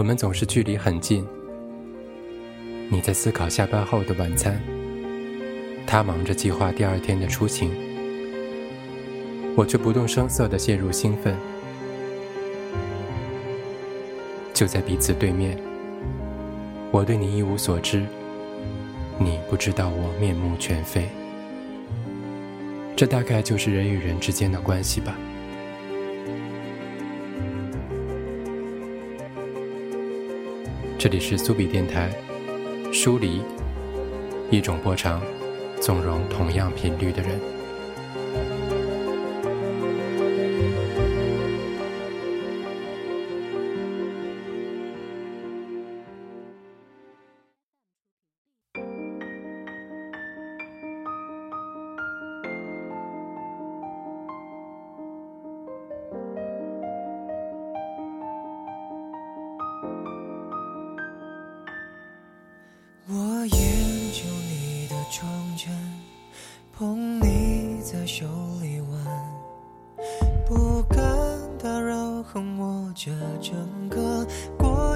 我们总是距离很近。你在思考下班后的晚餐，他忙着计划第二天的出行，我却不动声色地陷入兴奋。就在彼此对面，我对你一无所知，你不知道我面目全非。这大概就是人与人之间的关系吧。这里是苏比电台，疏离，一种波长，纵容同样频率的人。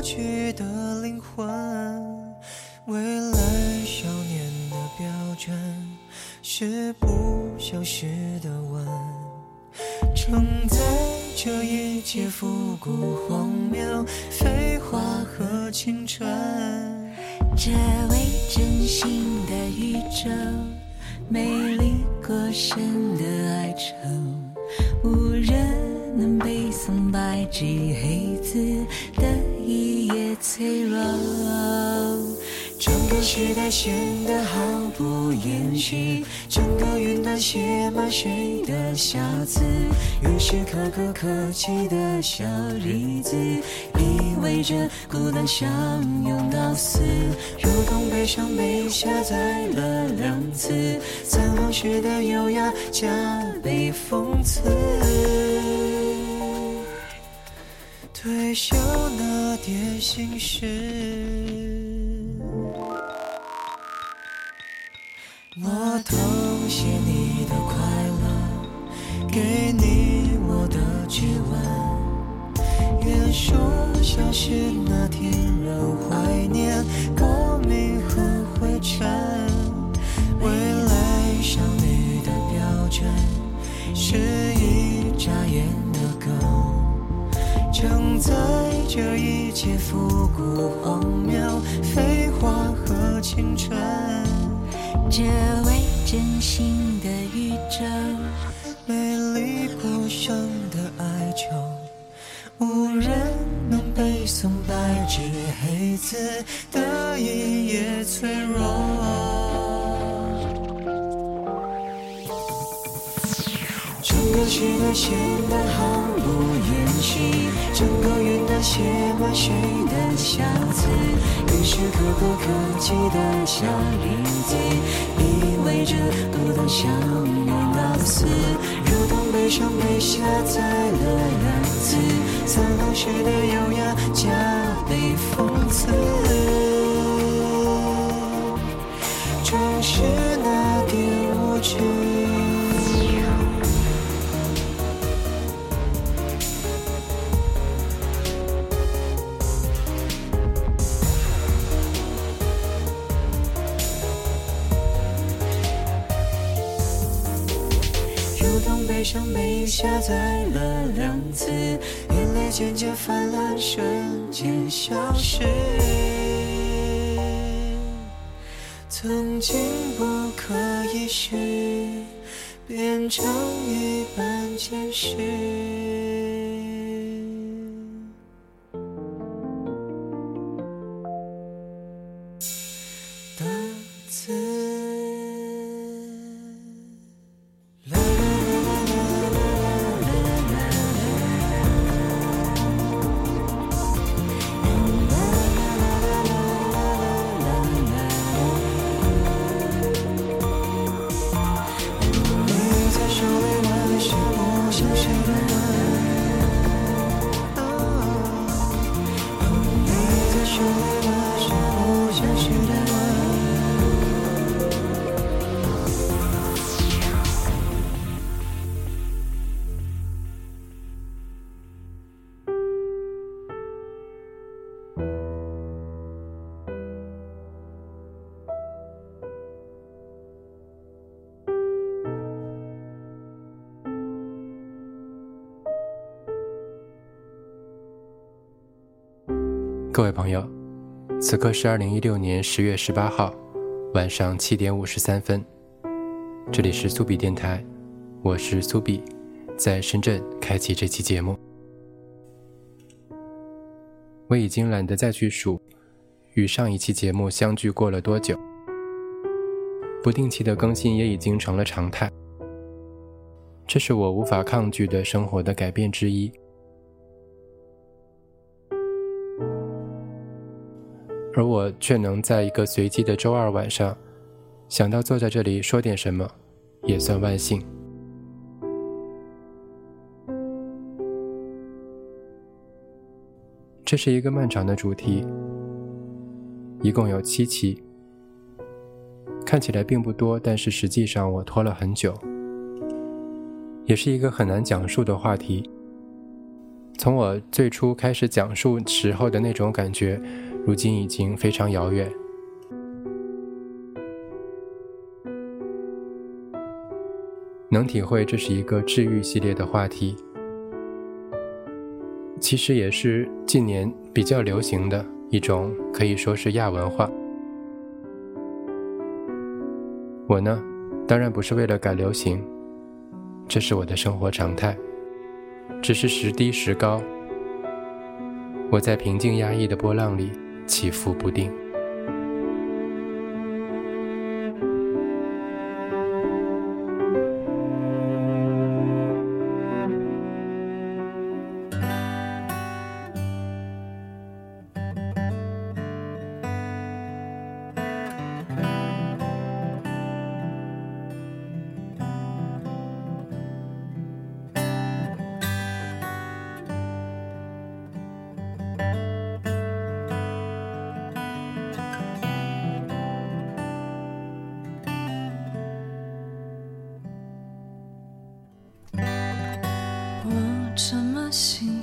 去的灵魂，未来少年的标准是不消失的吻，承载这一切复古荒谬废话和青春。这未真心的宇宙，美丽过深的哀愁，无人。能背诵白纸黑字的也脆弱，整个时代显得毫不掩饰，整个云端写满谁的瑕疵？于是可歌可泣的小日子，意味着孤单相拥到死，如同悲伤被下载了两次，残放时的优雅加倍讽刺。退休那点心事，我偷写你的快乐，给你我的指纹。愿说消失那天，仍怀念光明和灰尘。未来少女的标准，是一眨眼。承载着一切复古荒谬废话和青春，这位真心的宇宙，美丽孤伤的哀愁，无人能背诵白纸黑字的一页脆弱。整个时代显得整个云端写满谁的瑕疵？于是可歌可泣的小日子，意味着孤单相拥到死，如同悲伤被下载了两次，散落时的优雅加倍讽刺。正是那点无知。悲伤被下载了两次，眼泪渐渐泛滥，瞬间消失。曾经不可一世，变成一般见识。各位朋友，此刻是二零一六年十月十八号晚上七点五十三分，这里是苏比电台，我是苏比，在深圳开启这期节目。我已经懒得再去数，与上一期节目相距过了多久。不定期的更新也已经成了常态，这是我无法抗拒的生活的改变之一。而我却能在一个随机的周二晚上，想到坐在这里说点什么，也算万幸。这是一个漫长的主题，一共有七期，看起来并不多，但是实际上我拖了很久，也是一个很难讲述的话题。从我最初开始讲述时候的那种感觉。如今已经非常遥远，能体会这是一个治愈系列的话题，其实也是近年比较流行的一种，可以说是亚文化。我呢，当然不是为了赶流行，这是我的生活常态，只是时低时高，我在平静压抑的波浪里。起伏不定。心。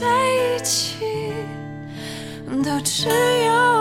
在一起都只有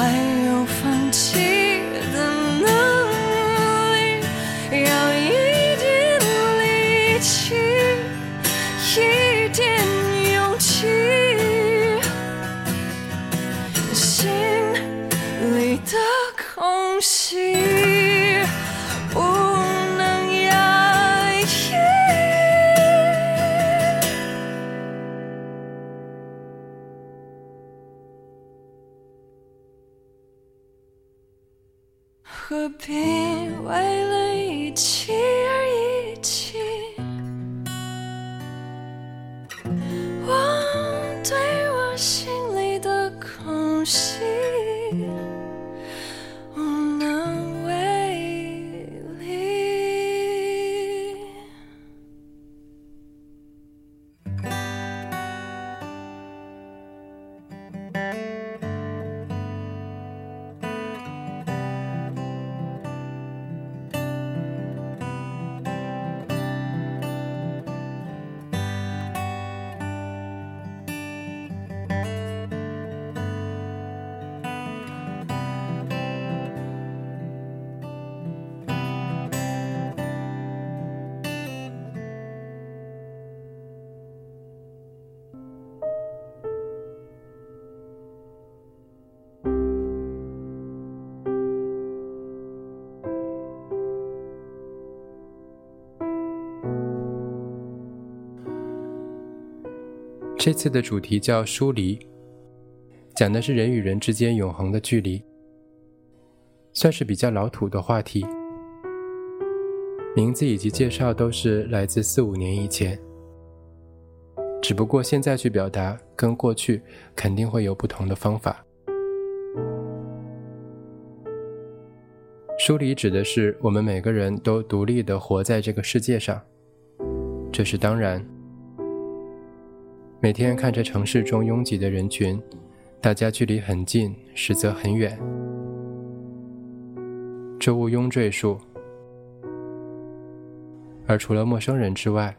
还这次的主题叫疏离，讲的是人与人之间永恒的距离，算是比较老土的话题。名字以及介绍都是来自四五年以前，只不过现在去表达跟过去肯定会有不同的方法。疏离指的是我们每个人都独立的活在这个世界上，这是当然。每天看着城市中拥挤的人群，大家距离很近，实则很远。这毋庸赘述。而除了陌生人之外，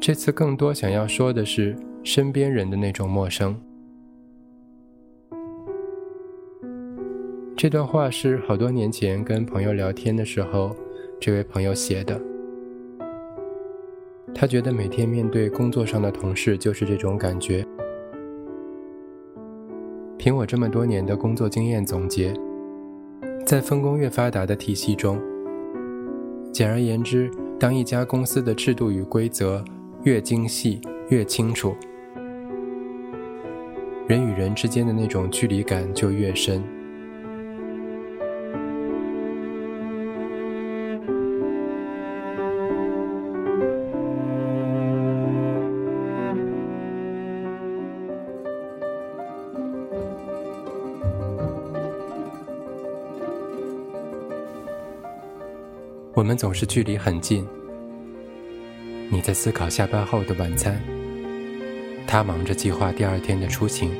这次更多想要说的是身边人的那种陌生。这段话是好多年前跟朋友聊天的时候，这位朋友写的。他觉得每天面对工作上的同事就是这种感觉。凭我这么多年的工作经验总结，在分工越发达的体系中，简而言之，当一家公司的制度与规则越精细、越清楚，人与人之间的那种距离感就越深。我们总是距离很近。你在思考下班后的晚餐，他忙着计划第二天的出行，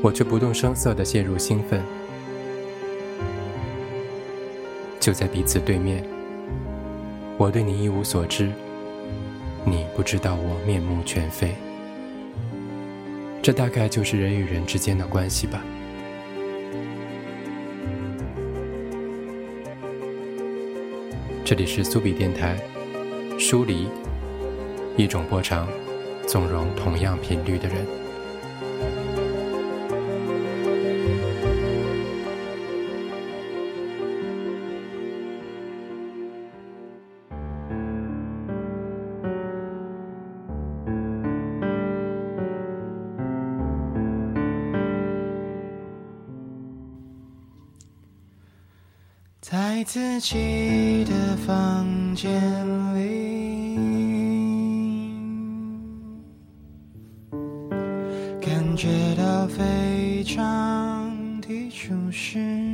我却不动声色地陷入兴奋。就在彼此对面，我对你一无所知，你不知道我面目全非。这大概就是人与人之间的关系吧。这里是苏比电台，疏离，一种波长，纵容同样频率的人。在自己的房间里，感觉到非常的舒适。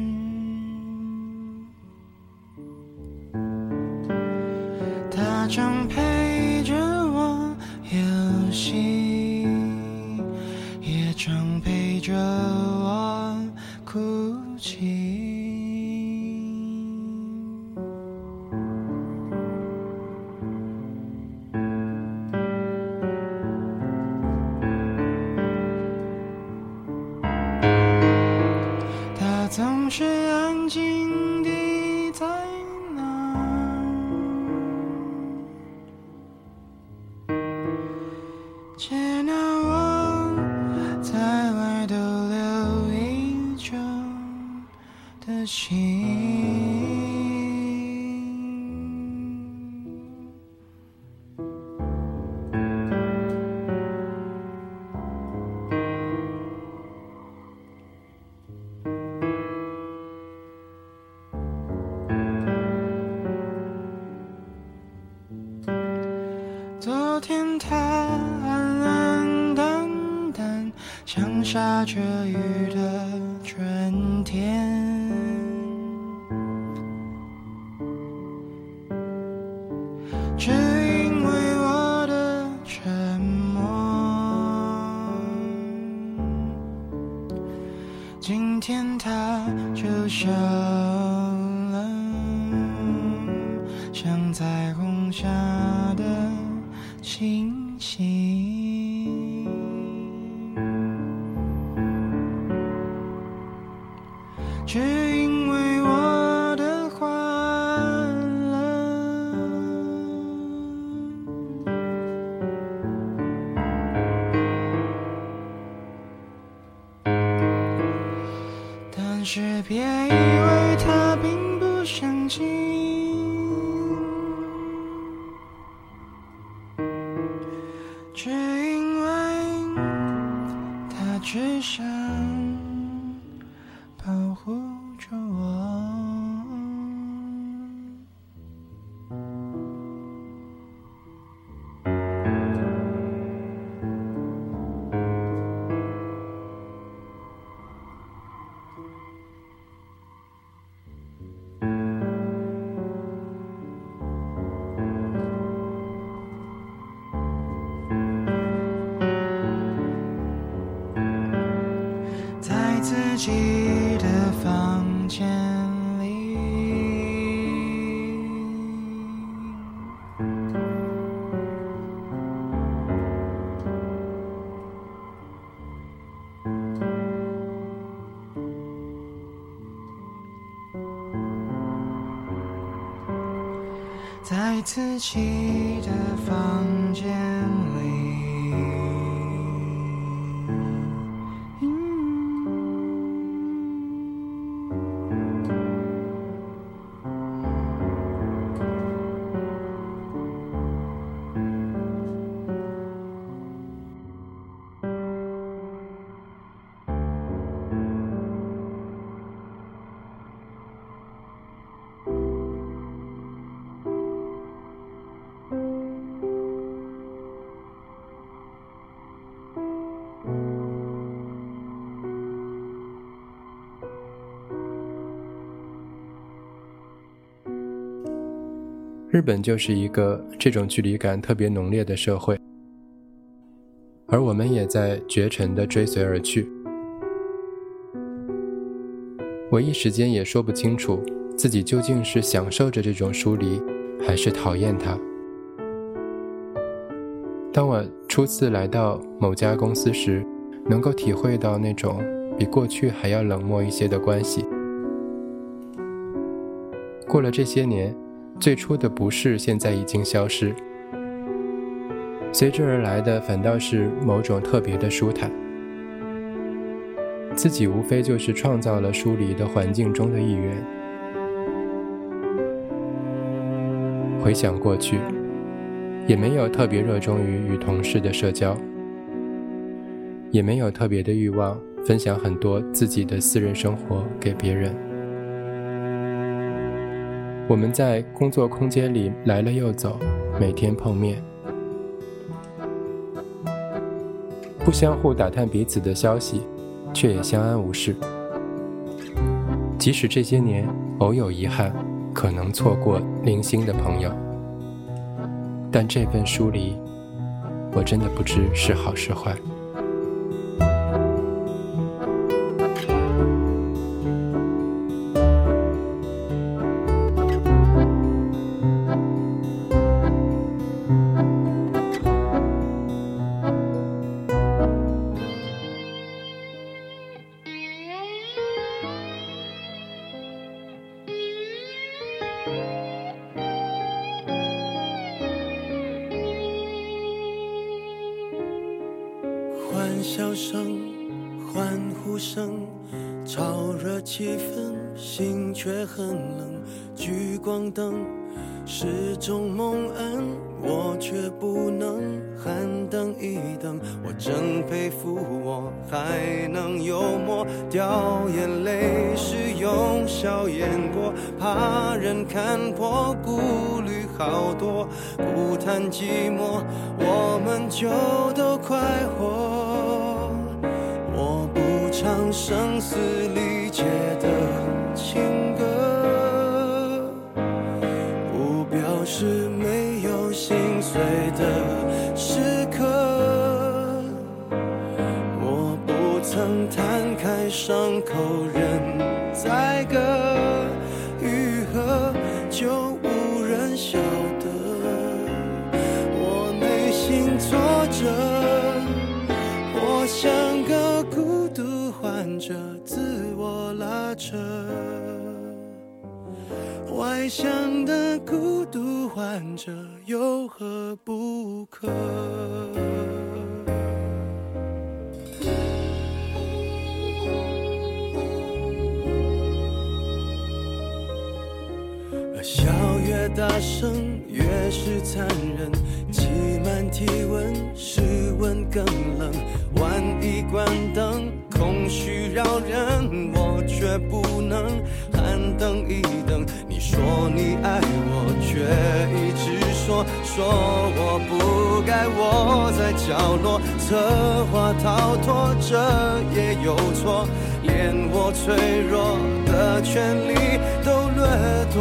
下着雨。自己的房间。日本就是一个这种距离感特别浓烈的社会，而我们也在绝尘的追随而去。我一时间也说不清楚自己究竟是享受着这种疏离，还是讨厌它。当我初次来到某家公司时，能够体会到那种比过去还要冷漠一些的关系。过了这些年。最初的不适现在已经消失，随之而来的反倒是某种特别的舒坦。自己无非就是创造了疏离的环境中的一员。回想过去，也没有特别热衷于与同事的社交，也没有特别的欲望分享很多自己的私人生活给别人。我们在工作空间里来了又走，每天碰面，不相互打探彼此的消息，却也相安无事。即使这些年偶有遗憾，可能错过零星的朋友，但这份疏离，我真的不知是好是坏。挫折，我像个孤独患者，自我拉扯。外向的孤独患者有何不可？笑越大声，越是残忍。挤满体温，室温更冷。万一关灯，空虚扰人，我却不能喊等一等。你说你爱我，却一直说说我不该窝在角落，策划逃脱，这也有错。连我脆弱的权利都掠夺，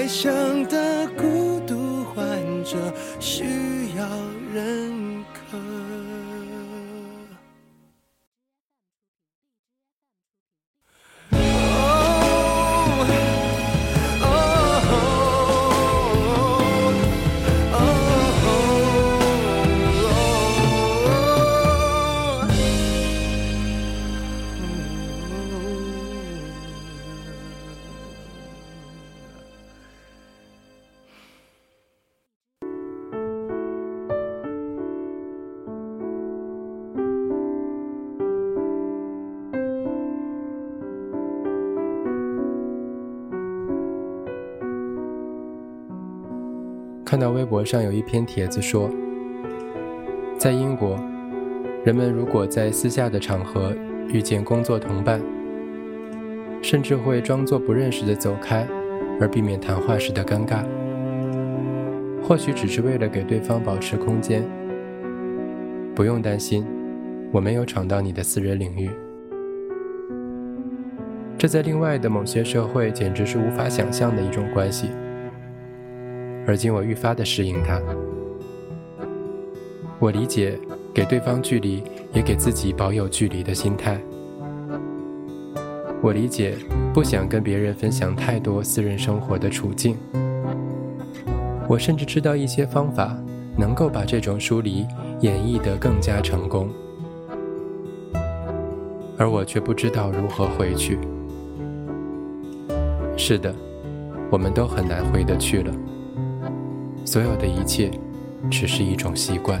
悲伤的孤独患者需要人。看到微博上有一篇帖子说，在英国，人们如果在私下的场合遇见工作同伴，甚至会装作不认识的走开，而避免谈话时的尴尬。或许只是为了给对方保持空间。不用担心，我没有闯到你的私人领域。这在另外的某些社会简直是无法想象的一种关系。而今我愈发的适应它。我理解给对方距离，也给自己保有距离的心态。我理解不想跟别人分享太多私人生活的处境。我甚至知道一些方法，能够把这种疏离演绎得更加成功，而我却不知道如何回去。是的，我们都很难回得去了。所有的一切，只是一种习惯。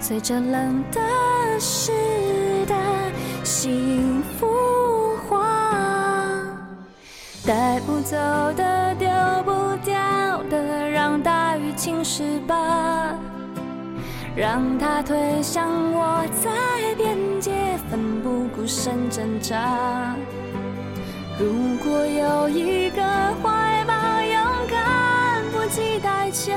随着冷的湿的幸福化，带不走的，丢不掉的，让大雨侵蚀吧，让它推向我在边界，奋不顾身挣扎。如果有一个怀抱。勇敢不计代价，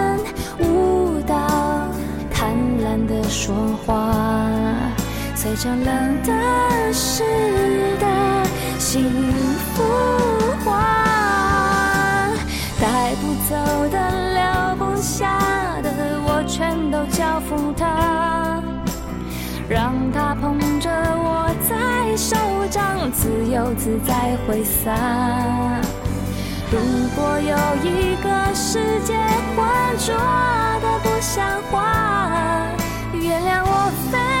的说话，随着冷的湿的幸福化，带不走的。留不下的我全都交付他，让他捧着我在手掌，自由自在挥洒。如果有一个世界浑浊的不像话，原谅我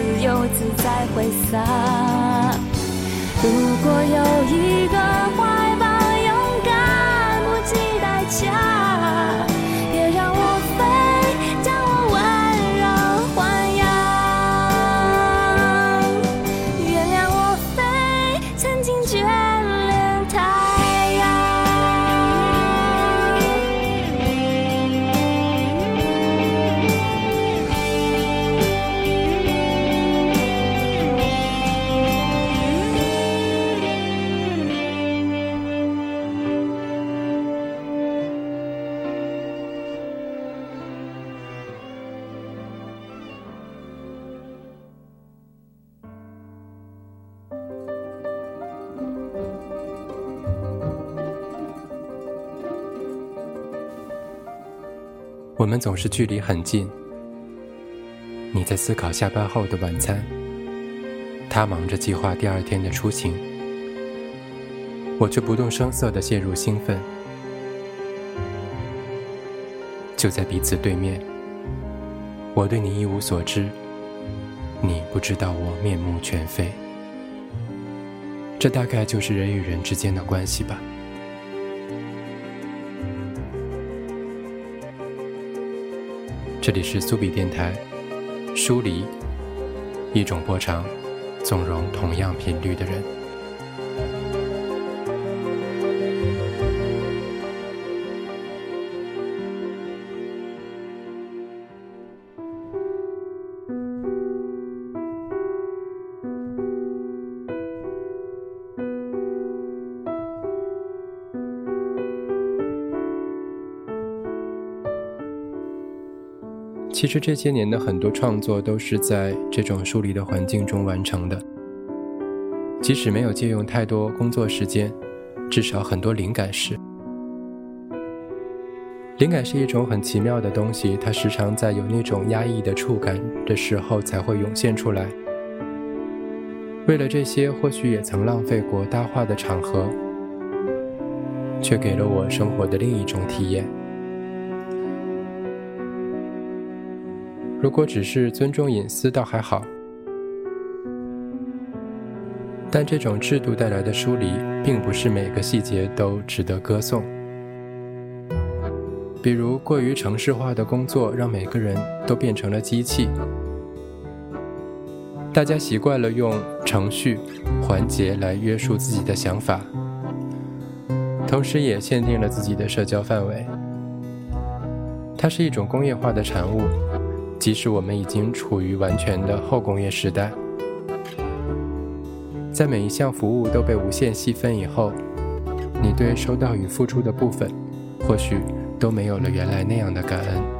自由自在挥洒。如果有一个我们总是距离很近。你在思考下班后的晚餐，他忙着计划第二天的出行，我却不动声色地陷入兴奋。就在彼此对面，我对你一无所知，你不知道我面目全非。这大概就是人与人之间的关系吧。这里是苏比电台，疏离，一种波长，纵容同样频率的人。其实这些年的很多创作都是在这种疏离的环境中完成的，即使没有借用太多工作时间，至少很多灵感是。灵感是一种很奇妙的东西，它时常在有那种压抑的触感的时候才会涌现出来。为了这些，或许也曾浪费过搭话的场合，却给了我生活的另一种体验。如果只是尊重隐私，倒还好。但这种制度带来的疏离，并不是每个细节都值得歌颂。比如，过于城市化的工作，让每个人都变成了机器。大家习惯了用程序、环节来约束自己的想法，同时也限定了自己的社交范围。它是一种工业化的产物。即使我们已经处于完全的后工业时代，在每一项服务都被无限细分以后，你对收到与付出的部分，或许都没有了原来那样的感恩。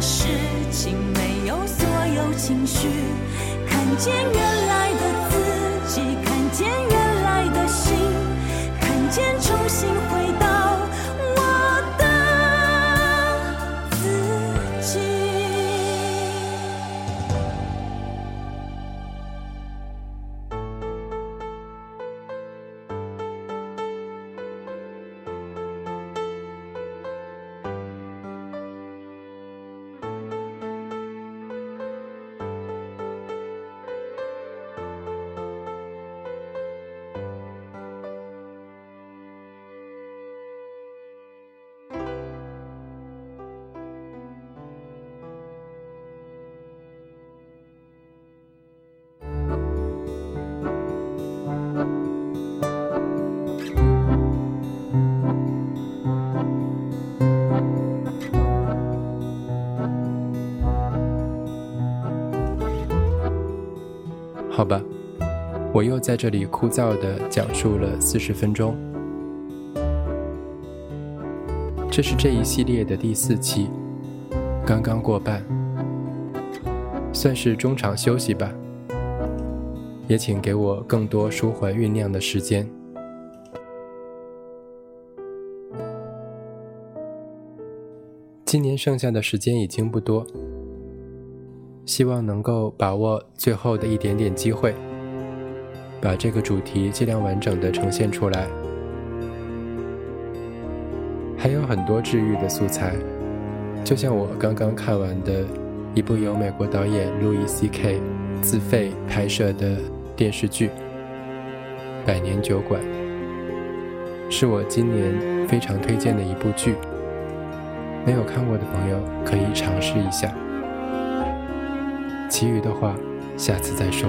的事情，没有所有情绪，看见原来的自己，看见原来的心，看见重新回在这里枯燥的讲述了四十分钟。这是这一系列的第四期，刚刚过半，算是中场休息吧。也请给我更多舒缓酝酿的时间。今年剩下的时间已经不多。希望能够把握最后的一点点机会，把这个主题尽量完整的呈现出来。还有很多治愈的素材，就像我刚刚看完的一部由美国导演路易 C.K. 自费拍摄的电视剧《百年酒馆》，是我今年非常推荐的一部剧。没有看过的朋友可以尝试一下。其余的话，下次再说。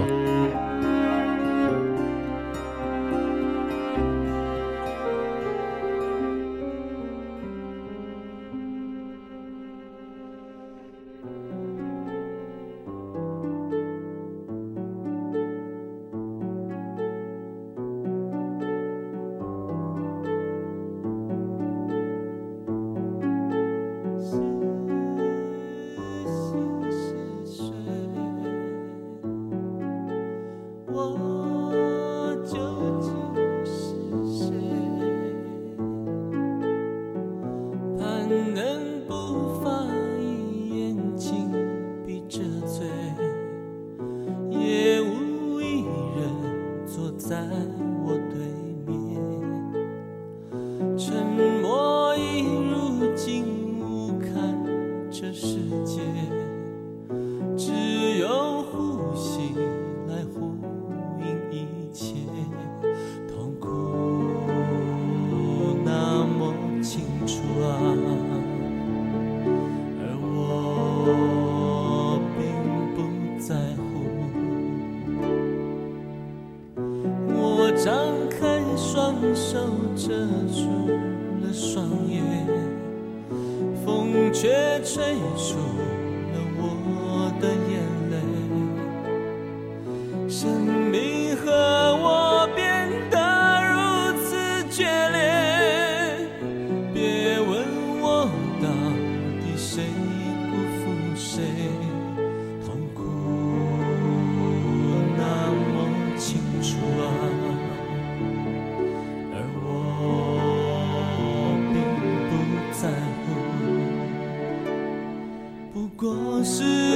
如果是。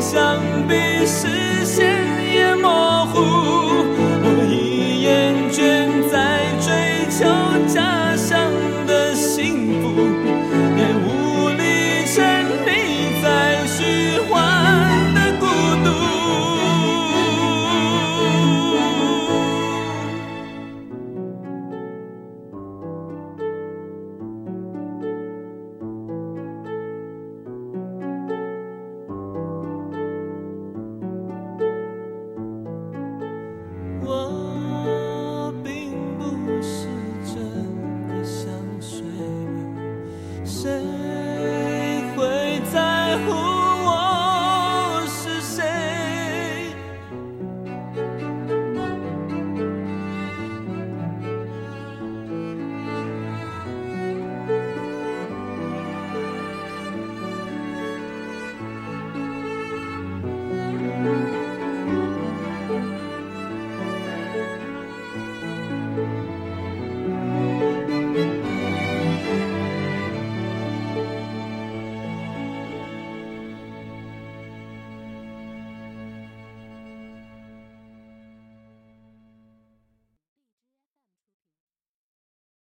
下午。俗世的眼睛，相比是。